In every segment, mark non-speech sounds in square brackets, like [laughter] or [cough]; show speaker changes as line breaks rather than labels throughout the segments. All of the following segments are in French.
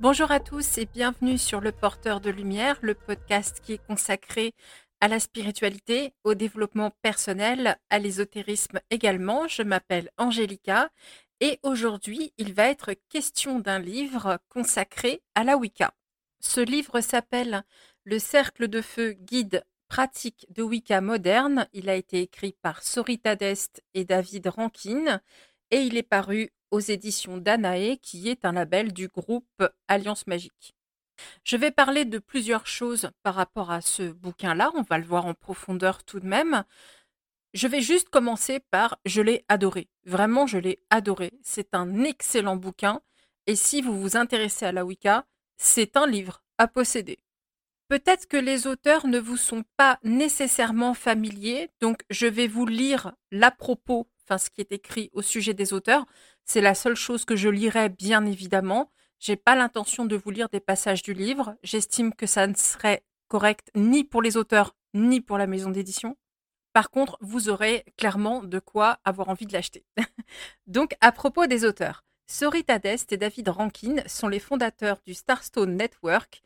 Bonjour à tous et bienvenue sur Le Porteur de Lumière, le podcast qui est consacré à la spiritualité, au développement personnel, à l'ésotérisme également. Je m'appelle Angélica et aujourd'hui il va être question d'un livre consacré à la Wicca. Ce livre s'appelle Le Cercle de Feu Guide pratique de Wicca moderne. Il a été écrit par Sorita Dest et David Rankin et il est paru éditions Danae, qui est un label du groupe Alliance Magique. Je vais parler de plusieurs choses par rapport à ce bouquin-là, on va le voir en profondeur tout de même. Je vais juste commencer par je l'ai adoré. Vraiment, je l'ai adoré. C'est un excellent bouquin et si vous vous intéressez à la Wicca, c'est un livre à posséder. Peut-être que les auteurs ne vous sont pas nécessairement familiers, donc je vais vous lire l'à propos, enfin ce qui est écrit au sujet des auteurs. C'est la seule chose que je lirai, bien évidemment. J'ai pas l'intention de vous lire des passages du livre. J'estime que ça ne serait correct ni pour les auteurs ni pour la maison d'édition. Par contre, vous aurez clairement de quoi avoir envie de l'acheter. [laughs] Donc, à propos des auteurs, Sorita Dest et David Rankin sont les fondateurs du Starstone Network,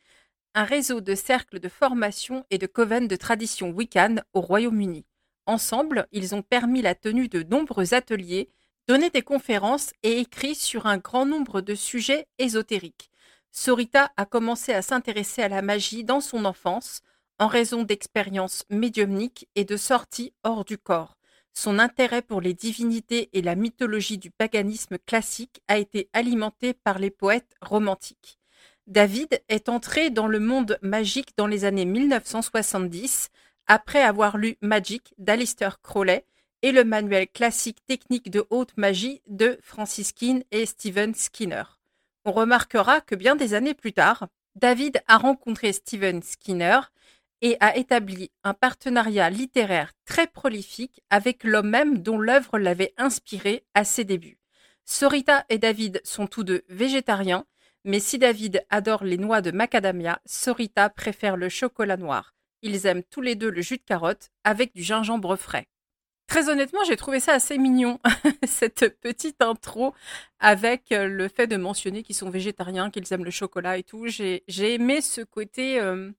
un réseau de cercles de formation et de coven de tradition Wiccan au Royaume-Uni. Ensemble, ils ont permis la tenue de nombreux ateliers, donné des conférences et écrit sur un grand nombre de sujets ésotériques. Sorita a commencé à s'intéresser à la magie dans son enfance, en raison d'expériences médiumniques et de sorties hors du corps. Son intérêt pour les divinités et la mythologie du paganisme classique a été alimenté par les poètes romantiques. David est entré dans le monde magique dans les années 1970 après avoir lu Magic d'Alistair Crowley et le manuel classique technique de haute magie de Francis Keane et Steven Skinner. On remarquera que bien des années plus tard, David a rencontré Steven Skinner et a établi un partenariat littéraire très prolifique avec l'homme même dont l'œuvre l'avait inspiré à ses débuts. Sorita et David sont tous deux végétariens mais si David adore les noix de macadamia, Sorita préfère le chocolat noir. Ils aiment tous les deux le jus de carotte avec du gingembre frais. Très honnêtement, j'ai trouvé ça assez mignon, [laughs] cette petite intro avec euh, le fait de mentionner qu'ils sont végétariens, qu'ils aiment le chocolat et tout. J'ai aimé ce côté, euh,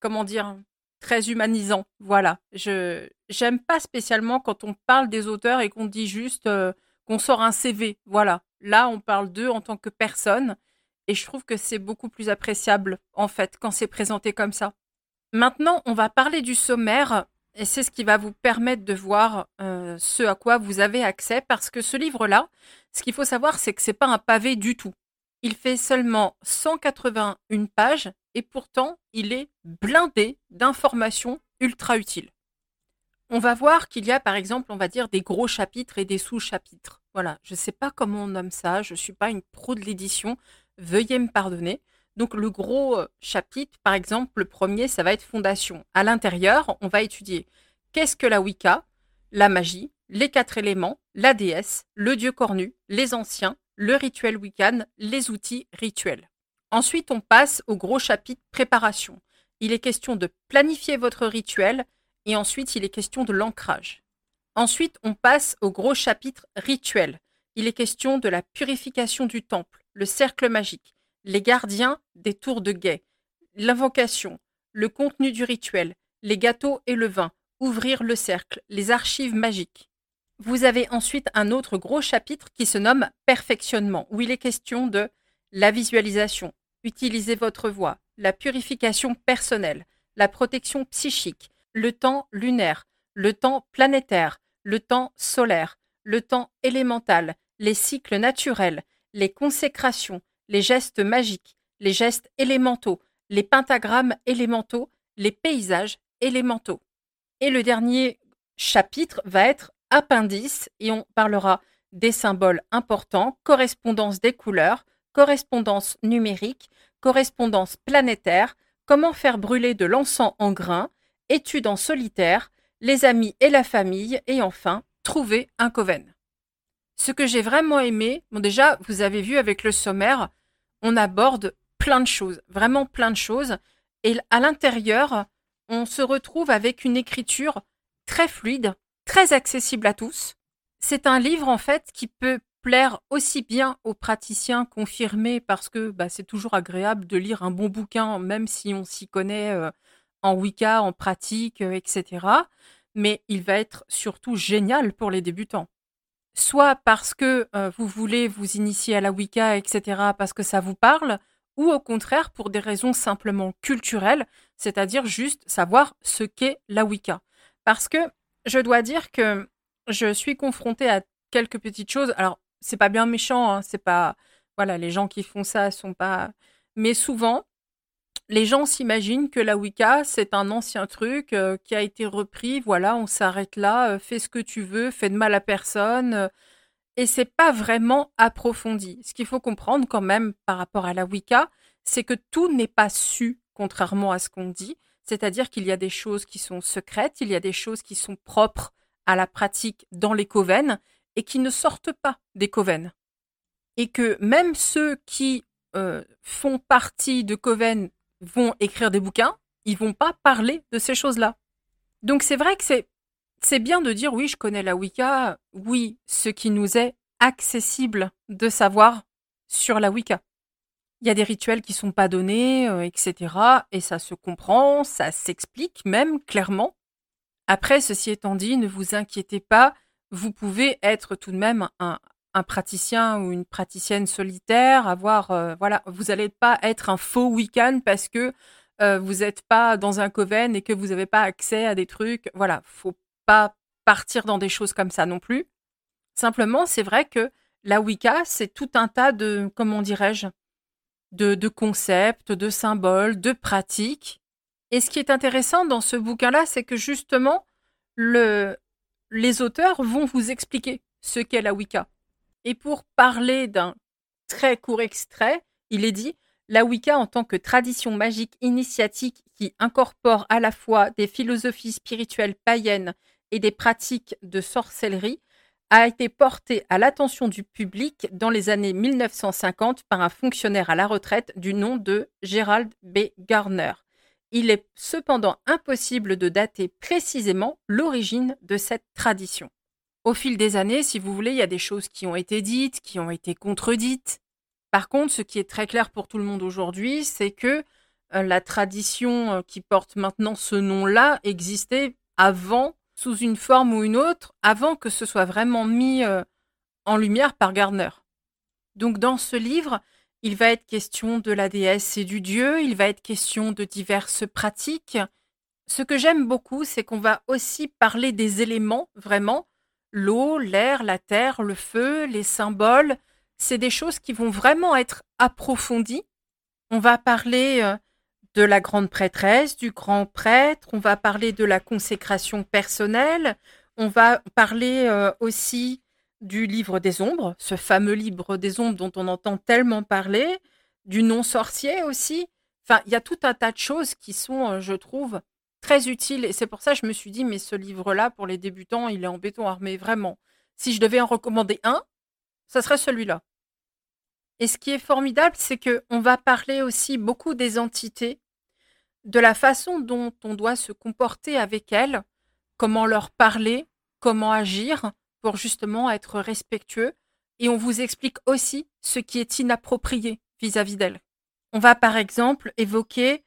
comment dire, très humanisant. Voilà. Je j'aime pas spécialement quand on parle des auteurs et qu'on dit juste euh, qu'on sort un CV. Voilà. Là, on parle d'eux en tant que personne et je trouve que c'est beaucoup plus appréciable, en fait, quand c'est présenté comme ça. Maintenant, on va parler du sommaire, et c'est ce qui va vous permettre de voir euh, ce à quoi vous avez accès, parce que ce livre-là, ce qu'il faut savoir, c'est que c'est pas un pavé du tout. Il fait seulement 181 pages, et pourtant, il est blindé d'informations ultra utiles. On va voir qu'il y a, par exemple, on va dire des gros chapitres et des sous-chapitres. Voilà, je ne sais pas comment on nomme ça, je ne suis pas une pro de l'édition, Veuillez me pardonner. Donc le gros euh, chapitre, par exemple, le premier, ça va être fondation. À l'intérieur, on va étudier qu'est-ce que la Wicca, la magie, les quatre éléments, la déesse, le dieu cornu, les anciens, le rituel Wiccan, les outils rituels. Ensuite, on passe au gros chapitre préparation. Il est question de planifier votre rituel et ensuite il est question de l'ancrage. Ensuite, on passe au gros chapitre rituel. Il est question de la purification du temple le cercle magique, les gardiens des tours de guet, l'invocation, le contenu du rituel, les gâteaux et le vin, ouvrir le cercle, les archives magiques. Vous avez ensuite un autre gros chapitre qui se nomme perfectionnement, où il est question de la visualisation, utiliser votre voix, la purification personnelle, la protection psychique, le temps lunaire, le temps planétaire, le temps solaire, le temps élémental, les cycles naturels, les consécrations, les gestes magiques, les gestes élémentaux, les pentagrammes élémentaux, les paysages élémentaux. Et le dernier chapitre va être appendice et on parlera des symboles importants, correspondance des couleurs, correspondance numérique, correspondance planétaire, comment faire brûler de l'encens en grains, études en solitaire, les amis et la famille, et enfin, trouver un coven. Ce que j'ai vraiment aimé, bon déjà, vous avez vu avec le sommaire, on aborde plein de choses, vraiment plein de choses. Et à l'intérieur, on se retrouve avec une écriture très fluide, très accessible à tous. C'est un livre en fait qui peut plaire aussi bien aux praticiens confirmés parce que bah, c'est toujours agréable de lire un bon bouquin, même si on s'y connaît euh, en Wicca, en pratique, euh, etc. Mais il va être surtout génial pour les débutants. Soit parce que euh, vous voulez vous initier à la Wicca, etc., parce que ça vous parle, ou au contraire pour des raisons simplement culturelles, c'est-à-dire juste savoir ce qu'est la Wicca. Parce que je dois dire que je suis confrontée à quelques petites choses. Alors, c'est pas bien méchant, hein, c'est pas. Voilà, les gens qui font ça sont pas. Mais souvent, les gens s'imaginent que la Wicca, c'est un ancien truc euh, qui a été repris. Voilà, on s'arrête là, euh, fais ce que tu veux, fais de mal à personne. Euh, et c'est pas vraiment approfondi. Ce qu'il faut comprendre quand même par rapport à la Wicca, c'est que tout n'est pas su, contrairement à ce qu'on dit. C'est-à-dire qu'il y a des choses qui sont secrètes, il y a des choses qui sont propres à la pratique dans les coven et qui ne sortent pas des coven. Et que même ceux qui euh, font partie de coven vont écrire des bouquins, ils vont pas parler de ces choses-là. Donc c'est vrai que c'est c'est bien de dire oui, je connais la Wicca, oui, ce qui nous est accessible de savoir sur la Wicca. Il y a des rituels qui sont pas donnés, euh, etc. Et ça se comprend, ça s'explique même clairement. Après, ceci étant dit, ne vous inquiétez pas, vous pouvez être tout de même un, praticien ou une praticienne solitaire, avoir, euh, voilà, vous n'allez pas être un faux week-end parce que euh, vous n'êtes pas dans un coven et que vous n'avez pas accès à des trucs. Voilà, faut pas partir dans des choses comme ça non plus. Simplement, c'est vrai que la Wicca, c'est tout un tas de, comment dirais-je, de, concepts, de symboles, de pratiques. Et ce qui est intéressant dans ce bouquin-là, c'est que justement, le, les auteurs vont vous expliquer ce qu'est la Wicca. Et pour parler d'un très court extrait, il est dit La Wicca, en tant que tradition magique initiatique qui incorpore à la fois des philosophies spirituelles païennes et des pratiques de sorcellerie, a été porté à l'attention du public dans les années 1950 par un fonctionnaire à la retraite du nom de Gerald B. Garner. Il est cependant impossible de dater précisément l'origine de cette tradition. Au fil des années, si vous voulez, il y a des choses qui ont été dites, qui ont été contredites. Par contre, ce qui est très clair pour tout le monde aujourd'hui, c'est que euh, la tradition euh, qui porte maintenant ce nom-là existait avant sous une forme ou une autre avant que ce soit vraiment mis euh, en lumière par Gardner. Donc dans ce livre, il va être question de la déesse et du dieu, il va être question de diverses pratiques. Ce que j'aime beaucoup, c'est qu'on va aussi parler des éléments, vraiment, l'eau, l'air, la terre, le feu, les symboles. C'est des choses qui vont vraiment être approfondies. On va parler euh, de la grande prêtresse, du grand prêtre, on va parler de la consécration personnelle, on va parler euh, aussi du livre des ombres, ce fameux livre des ombres dont on entend tellement parler, du non-sorcier aussi. Enfin, il y a tout un tas de choses qui sont, euh, je trouve, très utiles. Et c'est pour ça que je me suis dit, mais ce livre-là, pour les débutants, il est en béton armé, vraiment. Si je devais en recommander un, ça serait celui-là. Et ce qui est formidable, c'est qu'on va parler aussi beaucoup des entités de la façon dont on doit se comporter avec elles, comment leur parler, comment agir pour justement être respectueux. Et on vous explique aussi ce qui est inapproprié vis-à-vis d'elles. On va par exemple évoquer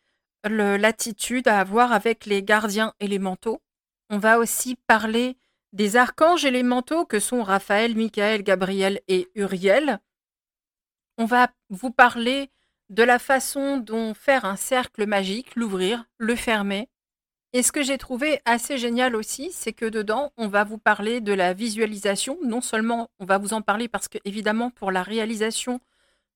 l'attitude à avoir avec les gardiens élémentaux. On va aussi parler des archanges élémentaux que sont Raphaël, Michael, Gabriel et Uriel. On va vous parler de la façon dont faire un cercle magique, l'ouvrir, le fermer. Et ce que j'ai trouvé assez génial aussi, c'est que dedans, on va vous parler de la visualisation. Non seulement on va vous en parler parce que, évidemment, pour la réalisation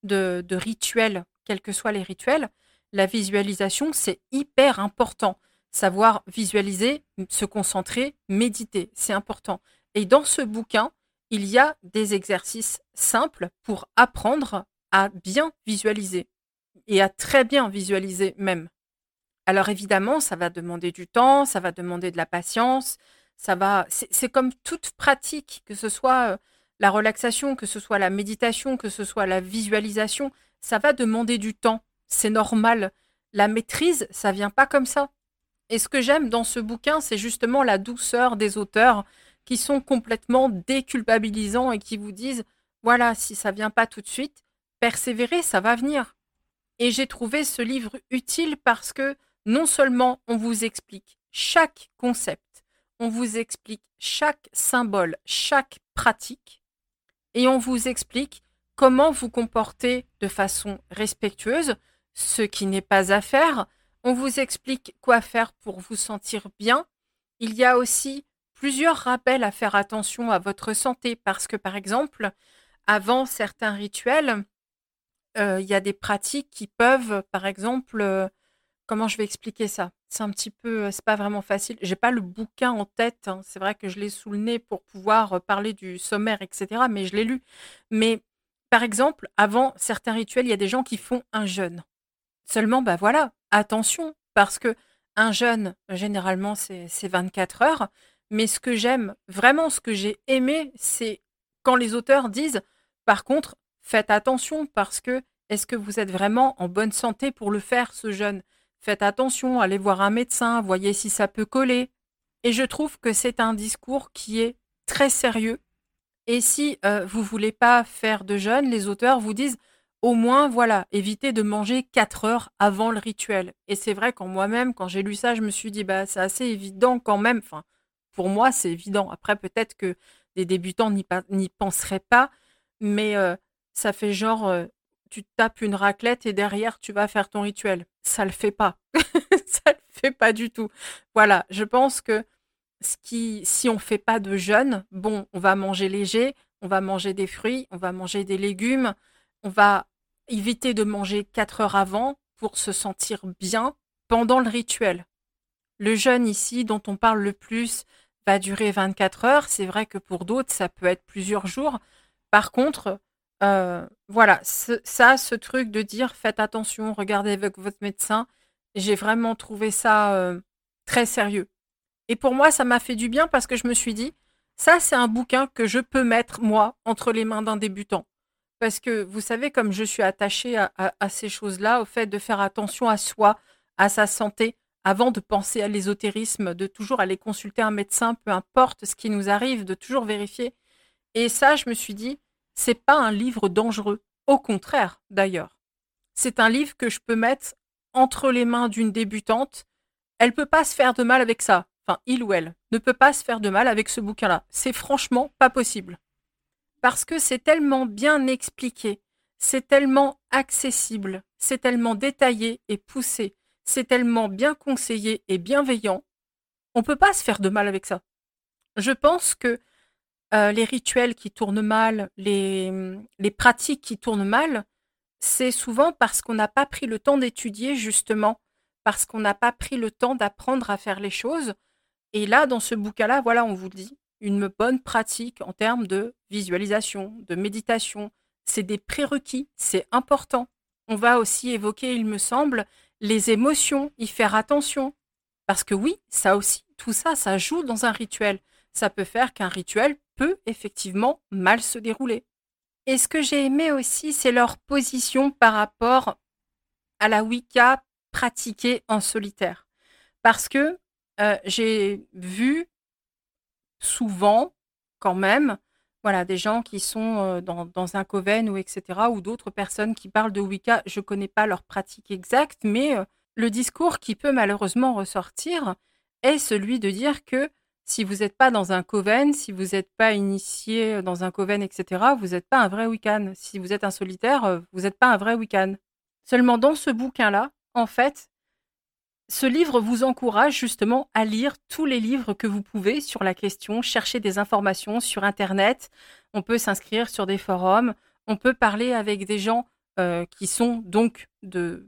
de, de rituels, quels que soient les rituels, la visualisation, c'est hyper important. Savoir visualiser, se concentrer, méditer, c'est important. Et dans ce bouquin, il y a des exercices simples pour apprendre à bien visualiser et à très bien visualiser même. Alors évidemment, ça va demander du temps, ça va demander de la patience, ça va. C'est comme toute pratique, que ce soit euh, la relaxation, que ce soit la méditation, que ce soit la visualisation, ça va demander du temps. C'est normal. La maîtrise, ça vient pas comme ça. Et ce que j'aime dans ce bouquin, c'est justement la douceur des auteurs qui sont complètement déculpabilisants et qui vous disent voilà, si ça vient pas tout de suite, persévérer, ça va venir. Et j'ai trouvé ce livre utile parce que non seulement on vous explique chaque concept, on vous explique chaque symbole, chaque pratique, et on vous explique comment vous comporter de façon respectueuse, ce qui n'est pas à faire. On vous explique quoi faire pour vous sentir bien. Il y a aussi plusieurs rappels à faire attention à votre santé parce que, par exemple, avant certains rituels, euh, il y a des pratiques qui peuvent, par exemple, euh, comment je vais expliquer ça? C'est un petit peu, euh, c'est pas vraiment facile. J'ai pas le bouquin en tête. Hein. C'est vrai que je l'ai sous le nez pour pouvoir parler du sommaire, etc. Mais je l'ai lu. Mais par exemple, avant certains rituels, il y a des gens qui font un jeûne. Seulement, bah voilà, attention, parce que un jeûne, généralement, c'est 24 heures. Mais ce que j'aime, vraiment ce que j'ai aimé, c'est quand les auteurs disent, par contre, faites attention parce que est-ce que vous êtes vraiment en bonne santé pour le faire, ce jeûne? Faites attention, allez voir un médecin, voyez si ça peut coller. Et je trouve que c'est un discours qui est très sérieux. Et si euh, vous voulez pas faire de jeûne, les auteurs vous disent au moins, voilà, évitez de manger 4 heures avant le rituel. Et c'est vrai qu'en moi-même, quand j'ai lu ça, je me suis dit, bah, c'est assez évident quand même. Enfin, pour moi, c'est évident. Après, peut-être que des débutants n'y penseraient pas, mais euh, ça fait genre, euh, tu tapes une raclette et derrière, tu vas faire ton rituel. Ça le fait pas. [laughs] ça le fait pas du tout. Voilà, je pense que ce qui, si on fait pas de jeûne, bon, on va manger léger, on va manger des fruits, on va manger des légumes, on va éviter de manger 4 heures avant pour se sentir bien pendant le rituel. Le jeûne ici, dont on parle le plus, va durer 24 heures. C'est vrai que pour d'autres, ça peut être plusieurs jours. Par contre, euh, voilà, ça, ce truc de dire faites attention, regardez avec votre médecin, j'ai vraiment trouvé ça euh, très sérieux. Et pour moi, ça m'a fait du bien parce que je me suis dit, ça, c'est un bouquin que je peux mettre, moi, entre les mains d'un débutant. Parce que vous savez, comme je suis attachée à ces choses-là, au fait de faire attention à soi, à sa santé, avant de penser à l'ésotérisme, de toujours aller consulter un médecin, peu importe ce qui nous arrive, de toujours vérifier. Et ça, je me suis dit, c'est pas un livre dangereux. Au contraire, d'ailleurs. C'est un livre que je peux mettre entre les mains d'une débutante. Elle peut pas se faire de mal avec ça. Enfin, il ou elle ne peut pas se faire de mal avec ce bouquin-là. C'est franchement pas possible. Parce que c'est tellement bien expliqué, c'est tellement accessible, c'est tellement détaillé et poussé, c'est tellement bien conseillé et bienveillant. On peut pas se faire de mal avec ça. Je pense que euh, les rituels qui tournent mal, les, pratiques qui tournent mal, c'est souvent parce qu'on n'a pas pris le temps d'étudier justement, parce qu'on n'a pas pris le temps d'apprendre à faire les choses. Et là, dans ce bouquin-là, voilà, on vous dit, une bonne pratique en termes de visualisation, de méditation, c'est des prérequis, c'est important. On va aussi évoquer, il me semble, les émotions, y faire attention. Parce que oui, ça aussi, tout ça, ça joue dans un rituel. Ça peut faire qu'un rituel peut effectivement mal se dérouler. Et ce que j'ai aimé aussi, c'est leur position par rapport à la Wicca pratiquée en solitaire. Parce que euh, j'ai vu souvent, quand même, voilà, des gens qui sont euh, dans, un coven ou etc., ou d'autres personnes qui parlent de Wicca. Je ne connais pas leur pratique exacte, mais euh, le discours qui peut malheureusement ressortir est celui de dire que si vous n'êtes pas dans un coven, si vous n'êtes pas initié dans un coven, etc., vous n'êtes pas un vrai Wiccan. Si vous êtes un solitaire, euh, vous n'êtes pas un vrai Wiccan. Seulement dans ce bouquin-là, en fait, ce livre vous encourage justement à lire tous les livres que vous pouvez sur la question, chercher des informations sur Internet. On peut s'inscrire sur des forums, on peut parler avec des gens euh, qui sont donc de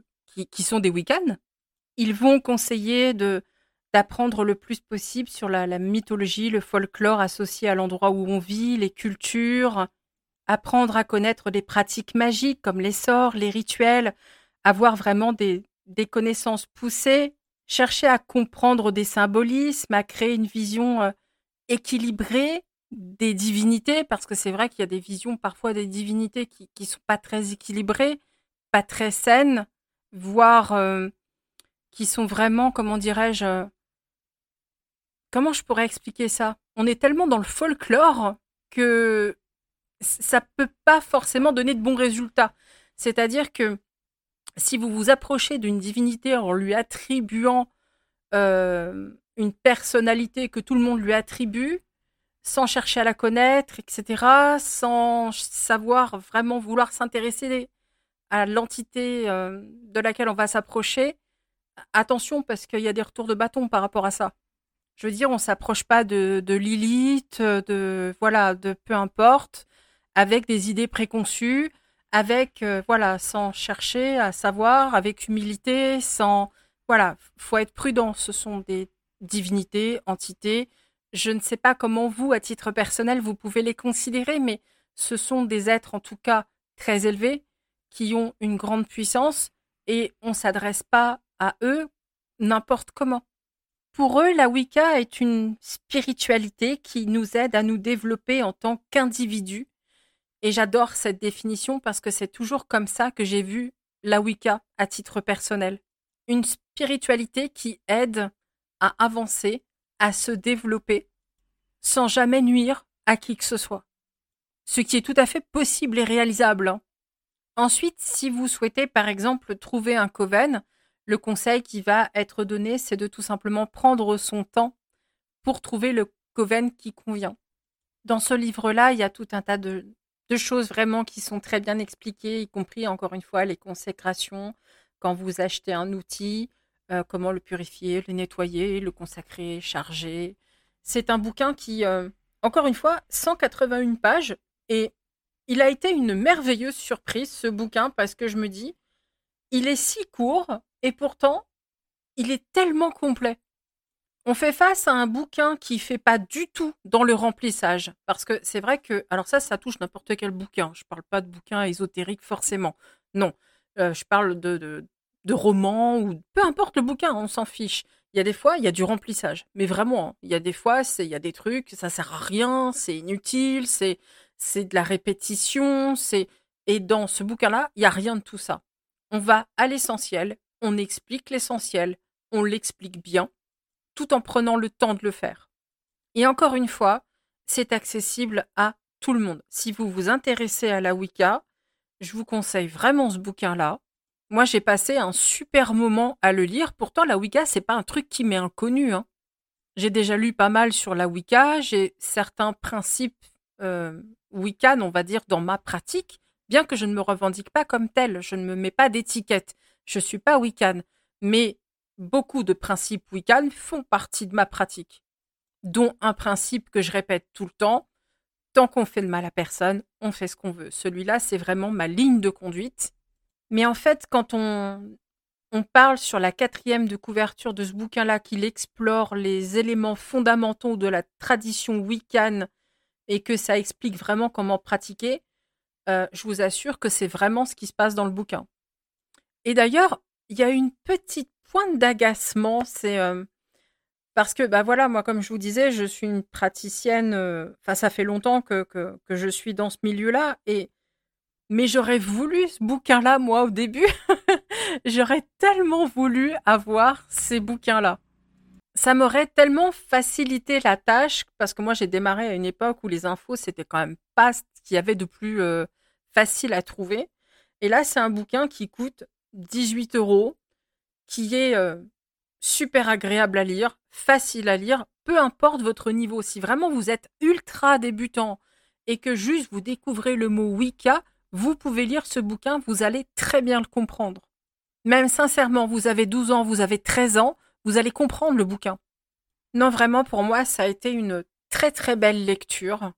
qui, sont des Wiccans. Ils vont conseiller de d'apprendre le plus possible sur la, mythologie, le folklore associé à l'endroit où on vit, les cultures, apprendre à connaître des pratiques magiques comme les sorts, les rituels, avoir vraiment des, des connaissances poussées, chercher à comprendre des symbolismes, à créer une vision euh, équilibrée des divinités, parce que c'est vrai qu'il y a des visions parfois des divinités qui ne sont pas très équilibrées, pas très saines, voire euh, qui sont vraiment, comment dirais-je, comment je pourrais expliquer ça? On est tellement dans le folklore que ça peut pas forcément donner de bons résultats. C'est-à-dire que si vous vous approchez d'une divinité en lui attribuant euh, une personnalité que tout le monde lui attribue, sans chercher à la connaître, etc., sans savoir vraiment vouloir s'intéresser à l'entité euh, de laquelle on va s'approcher, attention parce qu'il y a des retours de bâton par rapport à ça. Je veux dire, on s'approche pas de, de Lilith, de voilà, de peu importe, avec des idées préconçues, avec euh, voilà, sans chercher à savoir, avec humilité, sans voilà, faut être prudent. Ce sont des divinités, entités. Je ne sais pas comment vous, à titre personnel, vous pouvez les considérer, mais ce sont des êtres en tout cas très élevés qui ont une grande puissance et on s'adresse pas à eux n'importe comment. Pour eux, la Wicca est une spiritualité qui nous aide à nous développer en tant qu'individus. Et j'adore cette définition parce que c'est toujours comme ça que j'ai vu la Wicca à titre personnel. Une spiritualité qui aide à avancer, à se développer, sans jamais nuire à qui que ce soit. Ce qui est tout à fait possible et réalisable. Hein. Ensuite, si vous souhaitez par exemple trouver un coven, le conseil qui va être donné, c'est de tout simplement prendre son temps pour trouver le coven qui convient. Dans ce livre-là, il y a tout un tas de, choses vraiment qui sont très bien expliquées, y compris encore une fois les consécrations, quand vous achetez un outil, euh, comment le purifier, le nettoyer, le consacrer, charger. C'est un bouquin qui, euh, encore une fois, 181 pages et il a été une merveilleuse surprise ce bouquin parce que je me dis, il est si court et pourtant, il est tellement complet. On fait face à un bouquin qui fait pas du tout dans le remplissage. Parce que c'est vrai que, alors ça, ça touche n'importe quel bouquin. Je parle pas de bouquin ésotérique forcément. Non. Euh, je parle de, de, romans ou peu importe le bouquin, on s'en fiche. Il y a des fois, il y a du remplissage. Mais vraiment, hein, il y a des fois, il y a des trucs, ça sert à rien, c'est inutile, c'est, de la répétition, c'est, et dans ce bouquin-là, il y a rien de tout ça. On va à l'essentiel, on explique l'essentiel, on l'explique bien, tout en prenant le temps de le faire. Et encore une fois, c'est accessible à tout le monde. Si vous vous intéressez à la Wicca, je vous conseille vraiment ce bouquin-là. Moi, j'ai passé un super moment à le lire. Pourtant, la Wicca, c'est pas un truc qui m'est inconnu. Hein. J'ai déjà lu pas mal sur la Wicca. J'ai certains principes euh, Wiccan, on va dire, dans ma pratique, bien que je ne me revendique pas comme tel. Je ne me mets pas d'étiquette. Je suis pas Wiccan, mais beaucoup de principes Wiccan font partie de ma pratique, dont un principe que je répète tout le temps tant qu'on fait de mal à personne, on fait ce qu'on veut. Celui-là, c'est vraiment ma ligne de conduite. Mais en fait, quand on, parle sur la quatrième de couverture de ce bouquin-là, qu'il explore les éléments fondamentaux de la tradition Wiccan et que ça explique vraiment comment pratiquer, euh, je vous assure que c'est vraiment ce qui se passe dans le bouquin. Et d'ailleurs, il y a une petite pointe d'agacement, c'est euh, parce que, bah voilà, moi, comme je vous disais, je suis une praticienne, euh, enfin, ça fait longtemps que, que, que, je suis dans ce milieu-là, et mais j'aurais voulu ce bouquin-là, moi, au début. [laughs] j'aurais tellement voulu avoir ces bouquins-là. Ça m'aurait tellement facilité la tâche, parce que moi, j'ai démarré à une époque où les infos, c'était quand même pas ce qu'il y avait de plus euh, facile à trouver. Et là, c'est un bouquin qui coûte 18 euros, qui est euh, super agréable à lire, facile à lire, peu importe votre niveau. Si vraiment vous êtes ultra débutant et que juste vous découvrez le mot Wicca, vous pouvez lire ce bouquin, vous allez très bien le comprendre. Même sincèrement, vous avez 12 ans, vous avez 13 ans, vous allez comprendre le bouquin. Non, vraiment, pour moi, ça a été une très très belle lecture.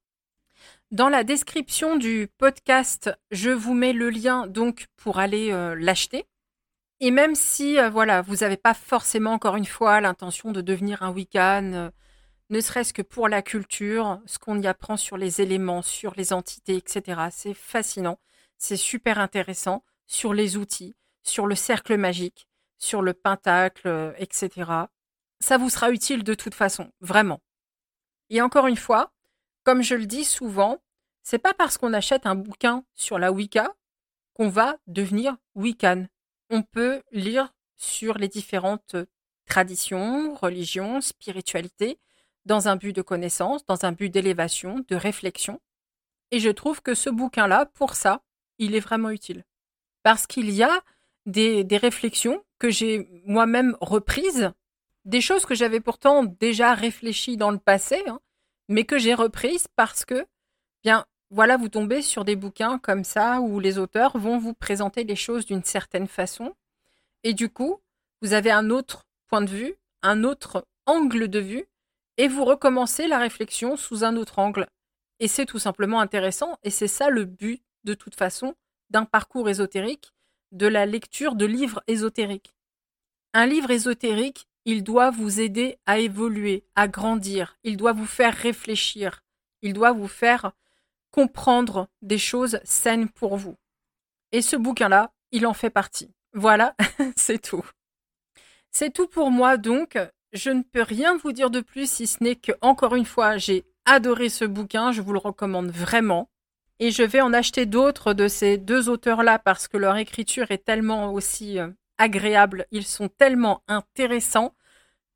Dans la description du podcast, je vous mets le lien donc pour aller euh, l'acheter. Et même si euh, voilà, vous n'avez pas forcément encore une fois l'intention de devenir un Wiccan, euh, ne serait-ce que pour la culture, ce qu'on y apprend sur les éléments, sur les entités, etc. C'est fascinant, c'est super intéressant sur les outils, sur le cercle magique, sur le pentacle, etc. Ça vous sera utile de toute façon, vraiment. Et encore une fois, comme je le dis souvent, c'est pas parce qu'on achète un bouquin sur la Wicca qu'on va devenir Wiccan. On peut lire sur les différentes traditions, religions, spiritualités, dans un but de connaissance, dans un but d'élévation, de réflexion. Et je trouve que ce bouquin-là, pour ça, il est vraiment utile. Parce qu'il y a des, réflexions que j'ai moi-même reprises, des choses que j'avais pourtant déjà réfléchies dans le passé, hein, mais que j'ai reprises parce que, bien, voilà, vous tombez sur des bouquins comme ça où les auteurs vont vous présenter les choses d'une certaine façon. Et du coup, vous avez un autre point de vue, un autre angle de vue, et vous recommencez la réflexion sous un autre angle. Et c'est tout simplement intéressant, et c'est ça le but, de toute façon, d'un parcours ésotérique, de la lecture de livres ésotériques. Un livre ésotérique, il doit vous aider à évoluer, à grandir, il doit vous faire réfléchir, il doit vous faire comprendre des choses saines pour vous. Et ce bouquin-là, il en fait partie. Voilà, [laughs] c'est tout. C'est tout pour moi donc. Je ne peux rien vous dire de plus si ce n'est que, encore une fois, j'ai adoré ce bouquin, je vous le recommande vraiment. Et je vais en acheter d'autres de ces deux auteurs-là parce que leur écriture est tellement aussi euh, agréable, ils sont tellement intéressants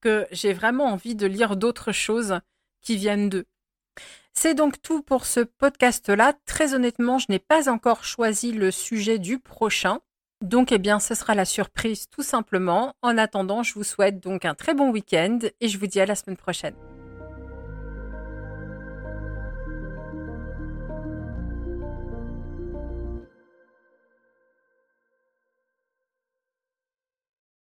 que j'ai vraiment envie de lire d'autres choses qui viennent d'eux. C'est donc tout pour ce podcast-là. Très honnêtement, je n'ai pas encore choisi le sujet du prochain. Donc, eh bien, ce sera la surprise tout simplement. En attendant, je vous souhaite donc un très bon week-end et je vous dis à la semaine prochaine.